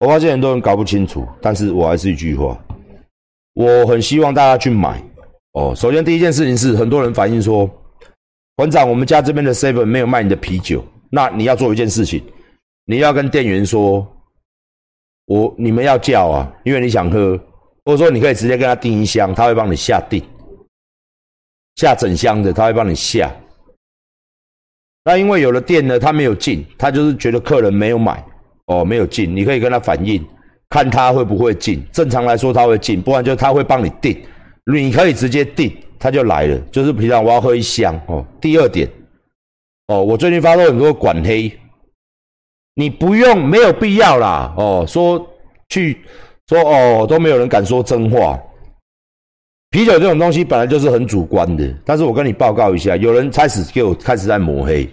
我发现很多人搞不清楚，但是我还是一句话，我很希望大家去买哦。首先第一件事情是，很多人反映说，馆长，我们家这边的 seven 没有卖你的啤酒，那你要做一件事情，你要跟店员说，我你们要叫啊，因为你想喝，或者说你可以直接跟他订一箱，他会帮你下订，下整箱的，他会帮你下。那因为有的店呢，他没有进，他就是觉得客人没有买。哦，没有进，你可以跟他反映，看他会不会进。正常来说他会进，不然就他会帮你订，你可以直接订，他就来了。就是平常我要喝一箱哦。第二点，哦，我最近发现很多管黑，你不用，没有必要啦。哦，说去说哦，都没有人敢说真话。啤酒这种东西本来就是很主观的，但是我跟你报告一下，有人开始给我开始在抹黑。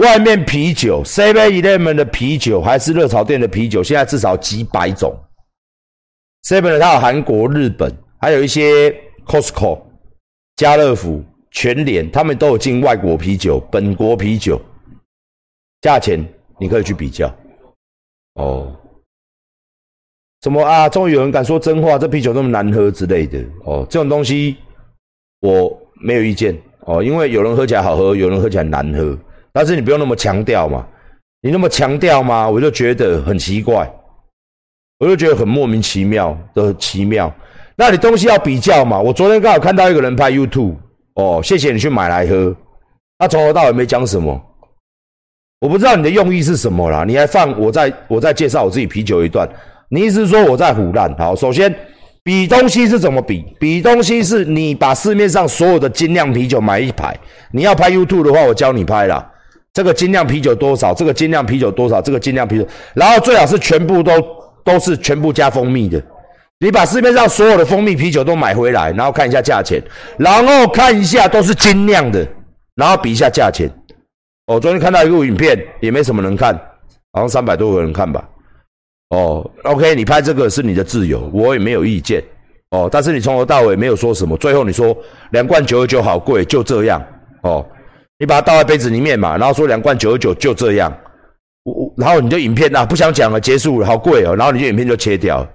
外面啤酒，Seven Eleven 的啤酒还是热炒店的啤酒，现在至少几百种。Seven 的它有韩国、日本，还有一些 Costco、家乐福、全联，他们都有进外国啤酒、本国啤酒，价钱你可以去比较。哦，什么啊？终于有人敢说真话，这啤酒那么难喝之类的。哦，这种东西我没有意见。哦，因为有人喝起来好喝，有人喝起来难喝。但是你不用那么强调嘛，你那么强调嘛，我就觉得很奇怪，我就觉得很莫名其妙的奇妙。那你东西要比较嘛？我昨天刚好看到一个人拍 YouTube，哦，谢谢你去买来喝，他从头到尾没讲什么，我不知道你的用意是什么啦。你还放我在我在介绍我自己啤酒一段，你意思是说我在胡乱？好，首先比东西是怎么比？比东西是你把市面上所有的精酿啤酒买一排，你要拍 YouTube 的话，我教你拍啦。这个精酿啤酒多少？这个精酿啤酒多少？这个精酿啤酒，然后最好是全部都都是全部加蜂蜜的。你把市面上所有的蜂蜜啤酒都买回来，然后看一下价钱，然后看一下都是精酿的，然后比一下价钱。我昨天看到一个影片，也没什么人看，好像三百多个人看吧。哦，OK，你拍这个是你的自由，我也没有意见。哦，但是你从头到尾没有说什么，最后你说两罐九十九好贵，就这样。哦。你把它倒在杯子里面嘛，然后说两罐九十九就这样，我我然后你就影片啊不想讲了，结束了，好贵哦，然后你就影片就切掉。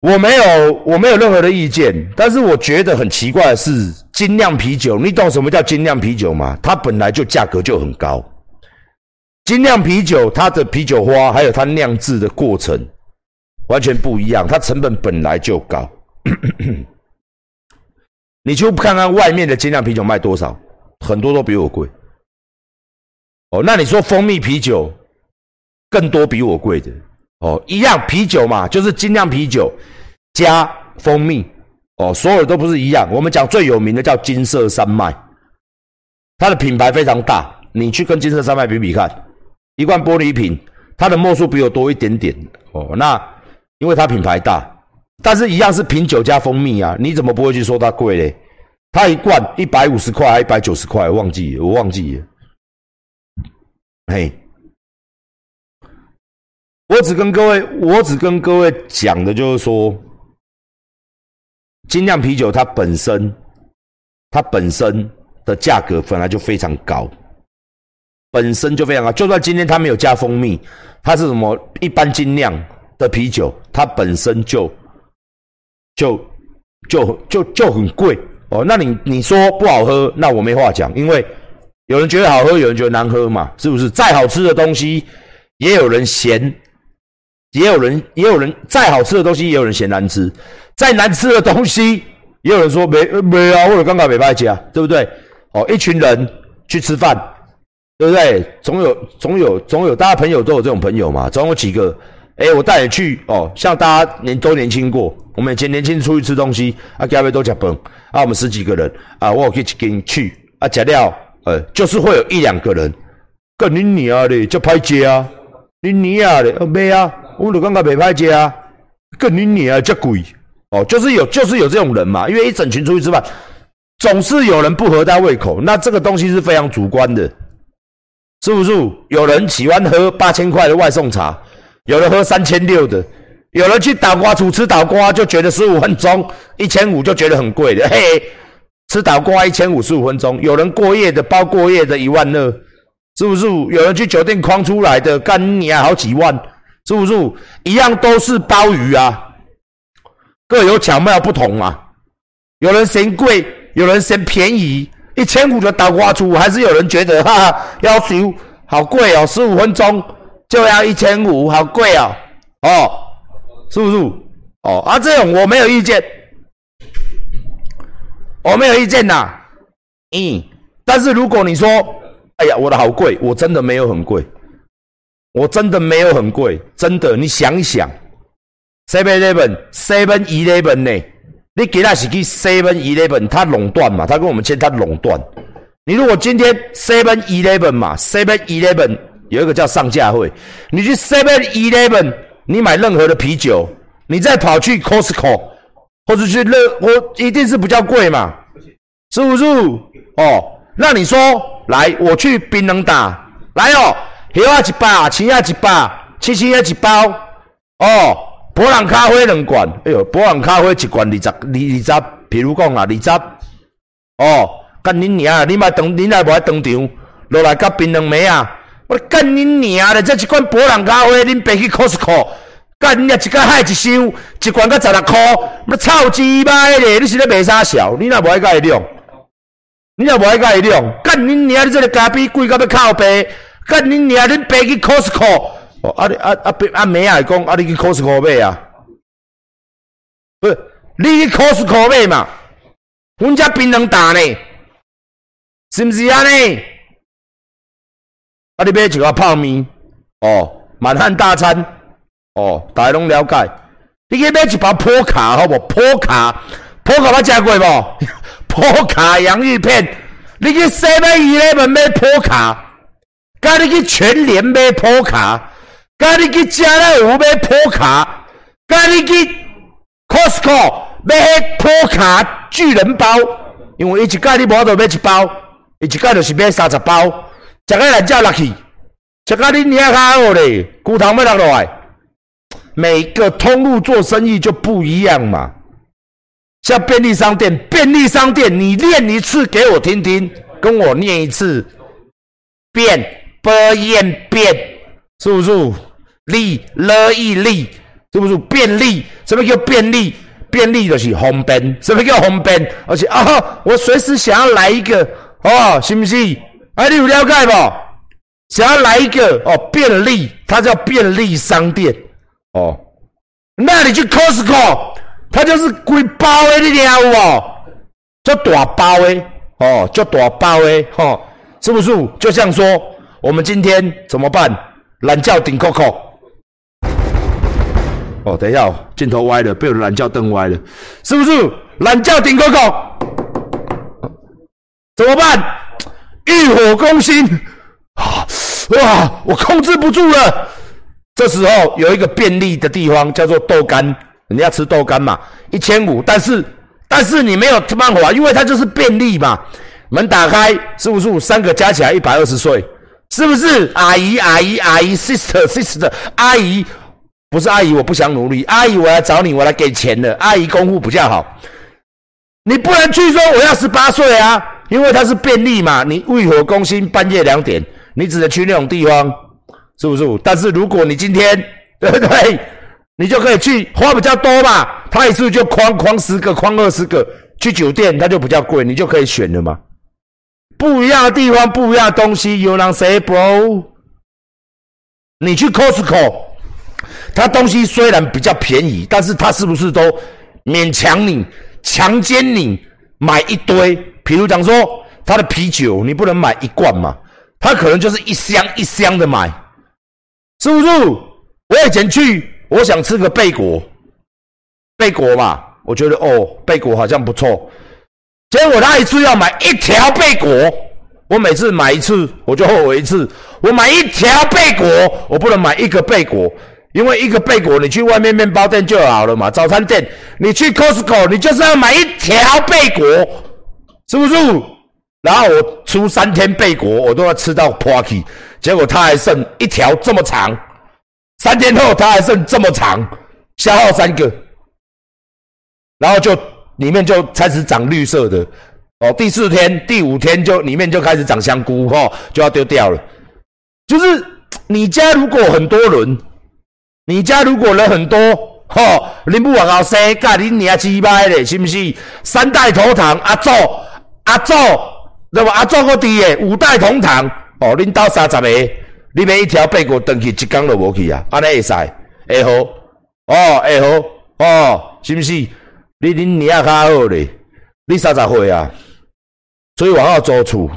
我没有我没有任何的意见，但是我觉得很奇怪的是，精酿啤酒，你懂什么叫精酿啤酒吗？它本来就价格就很高，精酿啤酒它的啤酒花还有它酿制的过程完全不一样，它成本本来就高。你就看看外面的精酿啤酒卖多少。很多都比我贵，哦，那你说蜂蜜啤酒更多比我贵的哦，一样啤酒嘛，就是精酿啤酒加蜂蜜哦，所有的都不是一样。我们讲最有名的叫金色山脉，它的品牌非常大，你去跟金色山脉比比看，一罐玻璃瓶，它的墨数比我多一点点哦。那因为它品牌大，但是一样是品酒加蜂蜜啊，你怎么不会去说它贵嘞？它一罐一百五十块，一百九十块，忘记我忘记了。嘿，我只跟各位，我只跟各位讲的就是说，精酿啤酒它本身，它本身的价格本来就非常高，本身就非常高。就算今天它没有加蜂蜜，它是什么一般精酿的啤酒，它本身就就就就就很贵。哦，那你你说不好喝，那我没话讲，因为有人觉得好喝，有人觉得难喝嘛，是不是？再好吃的东西，也有人嫌，也有人也有人再好吃的东西，也有人嫌难吃；再难吃的东西，也有人说没没啊，或者刚刚没拍家，对不对？哦，一群人去吃饭，对不对？总有总有总有，大家朋友都有这种朋友嘛，总有几个。哎，我带你去哦，像大家年都年轻过，我们以前年轻出去吃东西，啊，各位都吃饭，啊，我们十几个人，啊，我可以跟去，啊，吃了，呃，就是会有一两个人，跟你娘的就拍接啊，你娘的，没啊，我就刚刚没拍接啊，跟你娘这贵，哦，就是有，就是有这种人嘛，因为一整群出去吃饭，总是有人不合他胃口，那这个东西是非常主观的，是不是？有人喜欢喝八千块的外送茶。有人喝三千六的，有人去倒瓜处吃倒瓜就觉得十五分钟一千五就觉得很贵的，嘿，吃倒瓜一千五十五分钟。有人过夜的包过夜的一万二，是不是？有人去酒店框出来的干你啊好几万，是不是？一样都是鲍鱼啊，各有巧妙不同啊。有人嫌贵，有人嫌便宜，一千五的倒挂出，还是有人觉得哈哈，要求好贵哦，十五分钟就要一千五，好贵哦，哦，是不是？哦，啊，这种我没有意见，我没有意见呐，嗯，但是如果你说，哎呀，我的好贵，我真的没有很贵。我真的没有很贵，真的。你想一想，Seven Eleven，Seven Eleven 呢？你给他是去 Seven Eleven，他垄断嘛？他跟我们签，他垄断。你如果今天 Seven Eleven 嘛，Seven Eleven 有一个叫上架会，你去 Seven Eleven，你买任何的啤酒，你再跑去 Costco 或者去乐，我一定是比较贵嘛？是不是？哦，那你说来，我去槟榔打来哦。虾啊一百，青啊一百，七七啊一包。哦，博朗咖啡两罐。哎呦，博朗咖啡一罐二十二二十，譬如讲啊，二十。哦，干恁娘！你莫当，恁来无爱当场落来甲槟榔妹啊！我干恁娘的！这一罐博朗咖啡，恁爬去 Costco，干恁一个海一箱，一罐才十六箍，那臭鸡巴咧！你是咧卖啥潲？你若无爱甲伊用，你若无爱甲伊用，干恁娘！你这个咖啡贵到要靠背。干恁娘！恁爬去 Costco，哦，啊你啊啊阿妹啊讲，啊你去 Costco 买啊？不是，你去 Costco 买嘛？阮遮槟榔打呢，是毋是安尼？啊你买一个泡面，哦，满汉大餐，哦，大家拢了解。你去买一包破卡好无？破卡，破卡捌食过无？破卡洋芋片，你去西门、伊门买破卡。甲你去全联买破卡，甲你去家乐福买破卡，甲你去 Costco 买破卡巨人包，因为伊一届你无法度买一包，伊一届就是买三十包，食个人叫落去，食个你娘较好咧，骨头要落落来。每个通路做生意就不一样嘛，像便利商店，便利商店你念一次给我听听，跟我念一次，变。变变是不是利乐意利是不是便利？什么叫便利？便利就是方便。什么叫方便？而且啊，我随时想要来一个哦，是不是？哎，你有了解不？想要来一个哦，便利，它叫便利商店哦。那你去 Costco，它就是贵包的，你听有无？叫大包的哦，叫大包的哦，是不是？就像说。我们今天怎么办？懒觉顶 Coco。哦，等一下，哦镜头歪了，被我懒觉瞪歪了，是不是？懒觉顶 Coco，怎么办？欲火攻心啊！哇，我控制不住了。这时候有一个便利的地方叫做豆干，人家吃豆干嘛，一千五。但是，但是你没有办法，因为它就是便利嘛。门打开，是不是？三个加起来一百二十岁。是不是阿姨阿姨阿姨 sister sister 阿姨不是阿姨，我不想努力。阿姨，我来找你，我来给钱的。阿姨功夫比较好，你不能去说我要十八岁啊，因为它是便利嘛。你欲火攻心，半夜两点，你只能去那种地方，是不是？但是如果你今天对不对，你就可以去花比较多嘛。他一次就框框十个，框二十个，去酒店它就比较贵，你就可以选了嘛。不一样的地方，不一样的东西。有人 say bro，你去 Costco，它东西虽然比较便宜，但是它是不是都勉强你、强奸你买一堆？比如讲说，他的啤酒你不能买一罐嘛，他可能就是一箱一箱的买，是不是？我以前去，我想吃个贝果，贝果嘛，我觉得哦，贝果好像不错。结果他一次要买一条贝果，我每次买一次我就后悔一次。我买一条贝果，我不能买一个贝果，因为一个贝果你去外面面包店就好了嘛，早餐店你去 Costco 你就是要买一条贝果，是不是？然后我出三天贝果，我都要吃到破气，结果他还剩一条这么长，三天后他还剩这么长，消耗三个，然后就。里面就开始长绿色的，哦，第四天、第五天就里面就开始长香菇，哈，就要丢掉了。就是你家如果很多人，你家如果人很多，吼，你不往后生，甲你娘鸡掰咧，是不是？三代同堂，阿祖，阿祖，对吧？阿祖个弟诶，五代同堂，哦，恁兜三十个，你买一条八骨登去，一缸都无去啊，安尼会使，会好，哦，会好，哦，是不是？你恁娘较好咧，你三十岁啊，所以往后租厝，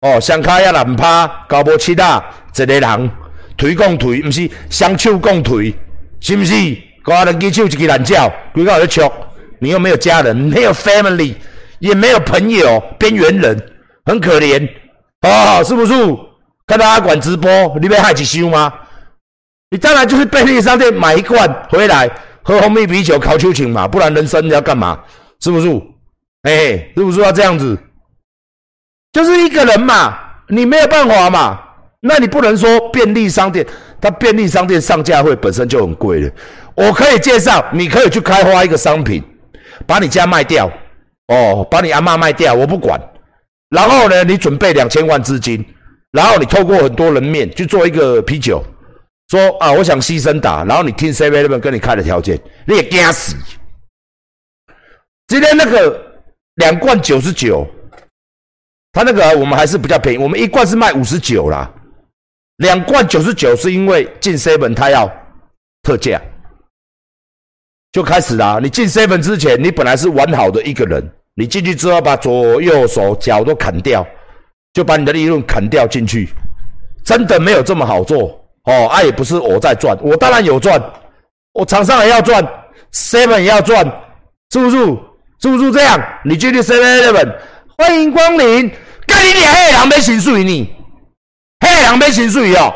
哦，双卡也难拍，交无七啊，一个人。推共推，毋是双手共推，是毋是？个人举手一支烂叫，规个在笑。你又没有家人，没有 family，也没有朋友，边缘人，很可怜。哦，是不是？看到阿管直播，你被害起修吗？你当然就是便利商店买一罐回来喝红蜜啤酒烤秋情嘛，不然人生要干嘛？是不是？哎，是不是要这样子？就是一个人嘛，你没有办法嘛。那你不能说便利商店，它便利商店上架会本身就很贵了。我可以介绍，你可以去开发一个商品，把你家卖掉，哦，把你阿妈卖掉，我不管。然后呢，你准备两千万资金，然后你透过很多人面去做一个啤酒，说啊，我想牺牲打，然后你听 Seven 跟你开的条件，你也惊死。今天那个两罐九十九，他那个我们还是比较便宜，我们一罐是卖五十九啦。两罐九十九是因为进 seven 他要特价，就开始啦。你进 seven 之前，你本来是完好的一个人，你进去之后把左右手脚都砍掉，就把你的利润砍掉进去，真的没有这么好做哦。啊，也不是我在赚，我当然有赚，我厂商也要赚，seven 也要赚，是不是？是不是这样？你进去 seven eleven，欢迎光临，干你俩黑人没薪水呢？迄个人买薪水哦，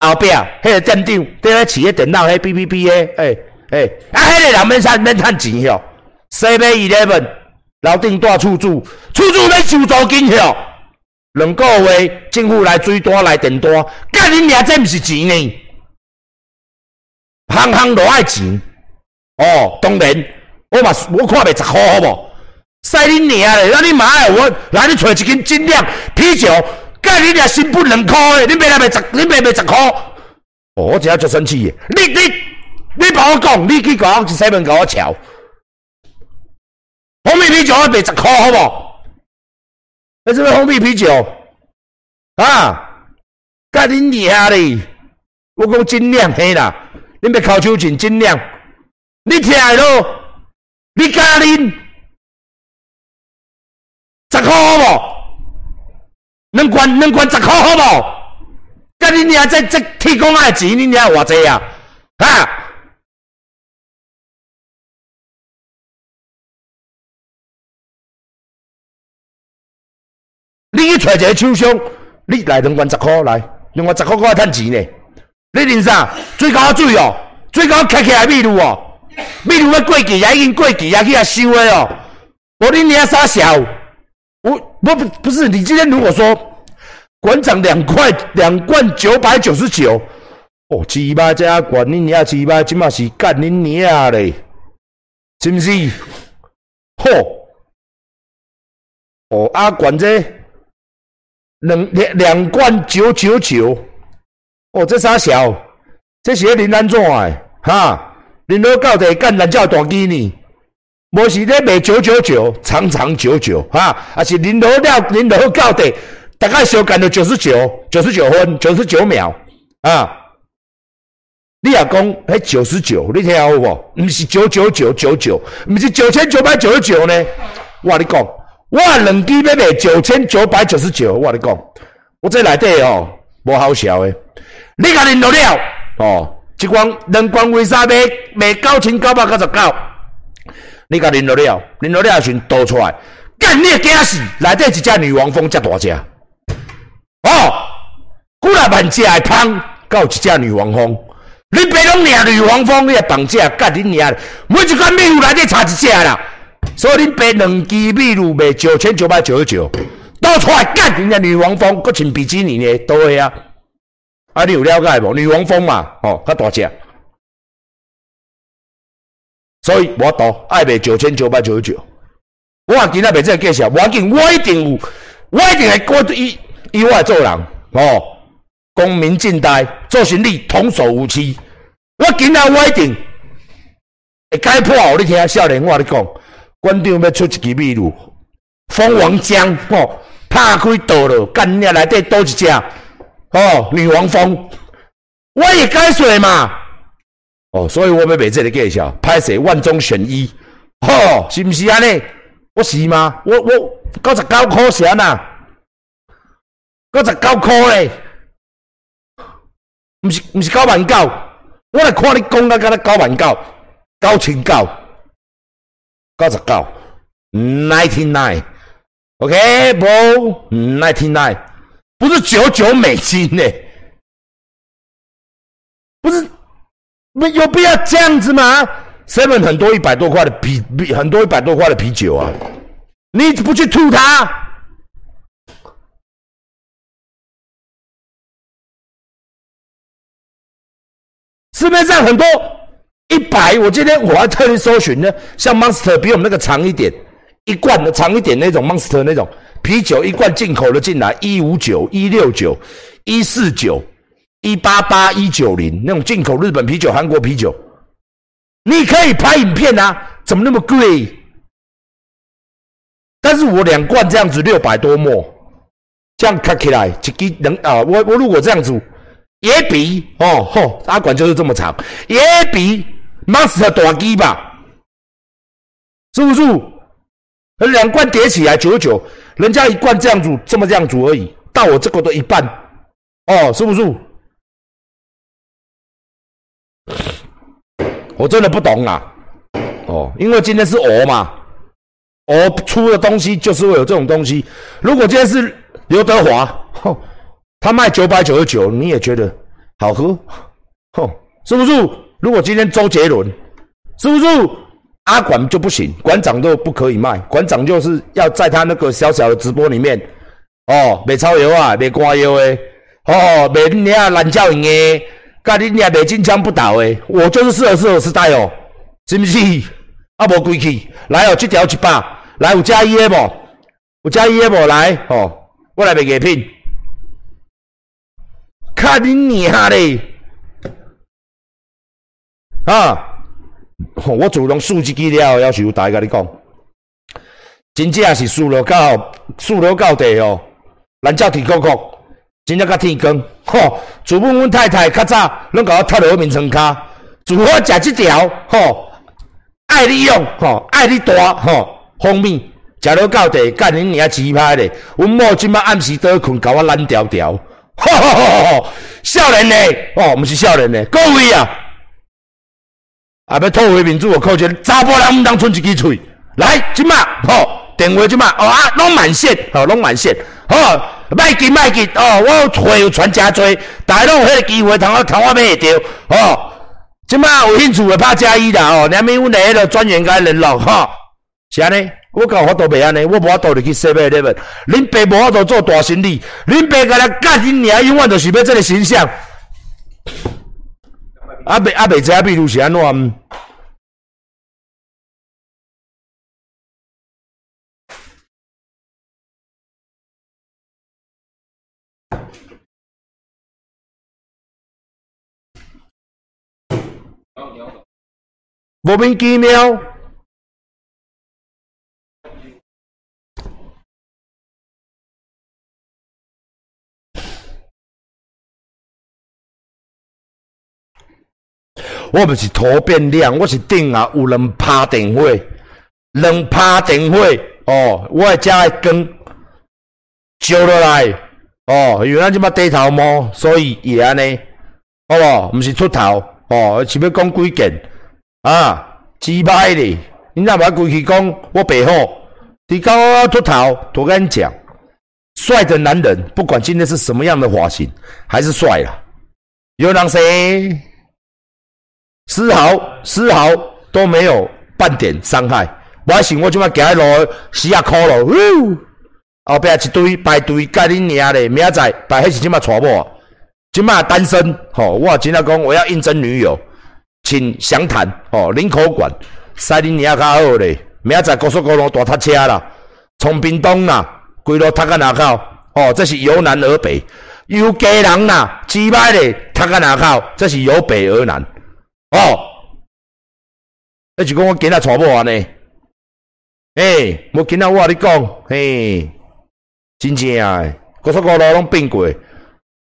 后壁迄个店长伫咧饲个电脑，迄 B B B 诶，诶诶，啊，迄个人免赚免趁钱哦。Seven Eleven 楼顶大厝主，厝住要收租金哦。两个月政府来水单来电单，干恁娘这毋是钱呢？行行都爱钱哦。当然，我嘛我看袂十箍好无？使恁娘咧，那你妈诶，我来你找一斤精酿啤酒。干你娘新不两块诶！你卖来卖十，你卖卖十块。哦，我真下就生气诶！你你你帮我讲，你去讲去西门给我瞧。红米啤酒要卖十块，好不？那是不是红米啤酒？啊！干你娘嘞！我讲尽量嘿啦，你别靠手紧尽量。你听咯，你加啉十块好不？能管能管十块好无？甲你娘在在提供爱钱，你娘偌济啊？一个厂商，你来两罐十块来，两罐十块我来趁钱呢。你认啥？最高水哦，最高开起来秘鲁哦，秘鲁要过期也已经过期也去遐收的哦。无你娘傻笑。我不不不是你今天如果说馆长两块两罐九百九十九哦，七八加管你娘七八，起码是干你娘嘞，是不是？嚯！哦啊，管这两两两罐九九九哦，这啥小？这是林安怎诶？哈，林老到底干咱叫大机呢？无是咧卖九九九，长长久久，哈，啊是零头了，零头到底，大概小干了九十九，九十九分，九十九秒，啊，你也讲迄九十九，你听好无？毋是九九九九九，毋是九千九百九十九呢？我你讲，我两支要卖九千九百九十九，我你讲，我这内底哦，无好笑诶，你甲零头了，哦，一罐两罐为啥卖卖九千九百九十九？你甲啉落了，啉落了时倒出来，干你个惊死！内底一只女王蜂遮大只，哦，几来万只的芳，有一只女王蜂，你别拢领女王蜂，你绑架干你娘！每一罐蜜有内底差一只啦，所以恁白两支秘鲁卖九千九百九十九，倒出来干人家女王蜂，搁穿比基尼呢，都会啊！啊，你有了解无？女王蜂嘛，哦，较大只。所以我赌爱卖九千九百九十九，我今仔卖这个介绍，我紧我一定有，我一定会过以以我做人哦，公民尽代，做生理童叟无欺，我今仔我一定会解破互你听，少年，我你讲，馆长要出一支秘鲁蜂王浆，吼，拍开倒了，干你内底倒一只，哦，女王蜂，我也该说嘛，哦，所以我要卖这个介绍，拍摄万中选一，吼，是毋是安尼？我是吗？我我九十九块钱呐，九十九块嘞，毋是毋是九万九，我来看你讲到敢若九万九，九千九，九十九，ninety nine，OK，不，ninety nine，不是九九美金呢，不是，没有必要这样子吗？seven 很多一百多块的啤啤，很多一百多块的啤酒啊！你不去吐它？市面上很多一百，我今天我还特意搜寻呢，像 Monster 比我们那个长一点，一罐的长一点那种 Monster 那种啤酒，一罐进口的进来一五九、一六九、一四九、一八八、一九零那种进口日本啤酒、韩国啤酒。你可以拍影片啊？怎么那么贵？但是我两罐这样子六百多墨，这样看起来一支能啊？我我如果这样子也比哦吼，阿管就是这么长，也比 Master 大机吧？是不是？两罐叠起来九十九，人家一罐这样煮这么这样煮而已，到我这个的一半哦，是不是？我真的不懂啊，哦，因为今天是鹅嘛，鹅出的东西就是会有这种东西。如果今天是刘德华，他卖九百九十九，你也觉得好喝，哼，是不是？如果今天周杰伦，是不是？阿管就不行，馆长都不可以卖，馆长就是要在他那个小小的直播里面，哦，卖草药啊，卖瓜药的，哦，卖你啊懒叫人的。甲你俩卖金枪不倒诶，我就是适合适合时代哦，是不是？啊无贵气，来哦，这条一百，来有加一的无？有加一的无？来哦，我来卖月品，看你娘嘞！啊，我自从数字机了，要求大家甲你讲，真正是输了到输了到地哦，咱叫天公公。真正较天光，吼！自本阮太太较早，拢甲我踢落面床骹，自我食即条，吼，爱你用，吼，爱你大，吼，蜂蜜食落到地，干恁娘鸡排咧！阮某即摆暗时倒困，甲我懒条条，吼吼吼吼！少年咧，哦，毋是少年咧，各位啊，啊要讨回民主，我靠一查甫人毋通剩一支喙，来，即摆，吼，电话即摆，哦啊，拢满线，吼，拢满线，吼。卖紧卖紧哦！我会有传真多，大家有迄个机会，通我通我买会着哦。即摆有兴趣的拍加一啦哦，两边阮来迄个专员甲联络哈。是安尼，我搞法度袂安尼，我无法度入去洗买礼物。恁爸无法度做大生意，恁爸甲来教恁娘，永远就是要这个形象。阿袂阿袂知比如是安怎？莫名其妙，我不是头变亮，我是顶啊有人拍电话，人拍电话哦，我会将个根招落来哦，因为咱即马低头摸，所以也安尼，好无？毋是秃头哦，是要讲几件。啊，鸡巴的！你那把过去讲我背后，你刚刚秃头，我跟你讲，帅的男人不管今天是什么样的发型，还是帅啦。有人谁丝毫丝毫都没有半点伤害。我想我今晚行路死啊哭了，后边一堆排队甲你娘嘞，明仔摆迄是今麦娶某，今麦单身，吼！我今仔讲我要应征女友。请详谈哦，林口馆，塞林尼亚较好咧。明仔载高速公路大塞车啦，从屏东啦，规路塞到哪口？哦，这是由南而北，由家人啦，几摆咧塞到哪口？这是由北而南。哦，那就讲我今仔娶某安尼，诶，无今仔我甲你讲，嘿，真正诶，高速公路拢变过，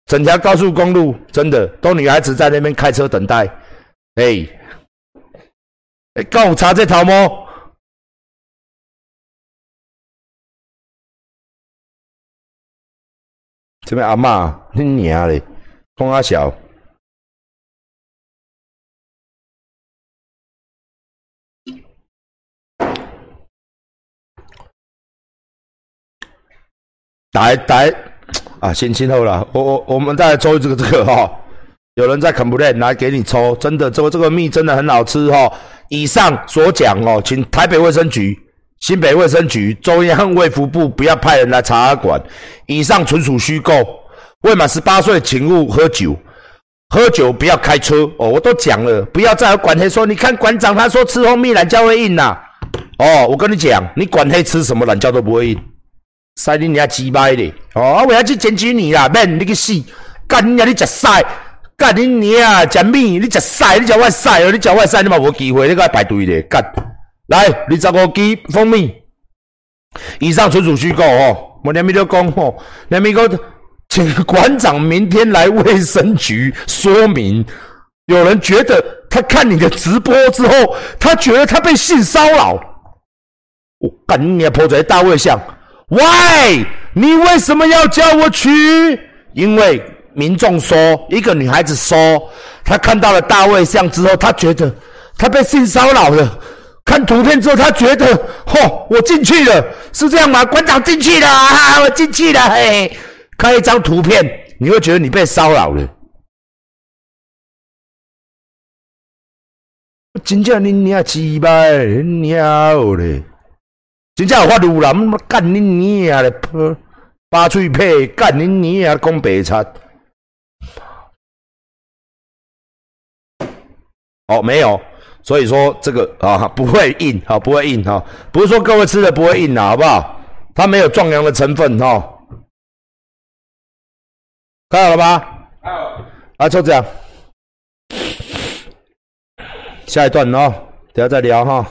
整条高速公路真的都女孩子在那边开车等待，诶，诶，敢有查这头毛？这边阿嬷，你娘嘞，讲阿小。来来啊，先清后了，我我我们再来抽这个这个哈，有人在 complain，来给你抽，真的这个这个蜜真的很好吃哈。以上所讲哦，请台北卫生局、新北卫生局、中央卫福部不要派人来查管，以上纯属虚构。未满十八岁，请勿喝酒，喝酒不要开车哦。我都讲了，不要再管黑说，你看馆长他说吃蜂蜜懒觉会硬呐。哦，我跟你讲，你管黑吃什么懒觉都不会硬。塞你娘鸡掰的！哦，我要去检举你啦！免你去死！干你娘你食屎！干你娘食米！你食屎！你食我屎！你食我屎！你嘛无机会，你该排队的。干！来，二十五支蜂蜜，以上纯属虚构哦。我连咪都讲哦，连咪个，请馆长明天来卫生局说明。有人觉得他看你的直播之后，他觉得他被性骚扰。我干你娘破嘴大卫像！Why？你为什么要叫我去？因为民众说，一个女孩子说，她看到了大卫像之后，她觉得她被性骚扰了。看图片之后，她觉得，嚯，我进去了，是这样吗？馆长进去了，我进去了。嘿，看一张图片，你会觉得你被骚扰了。真叫你娘鸡巴，鸟嘞！真正有法律啦！干你娘的，八嘴皮，干你娘讲白贼。哦，没有，所以说这个啊不会硬，啊不会硬哈，不是说各位吃的不会硬啊，好不好？它没有壮阳的成分哈。看好了吧？啊，就这样。下一段哦，等下再聊哈。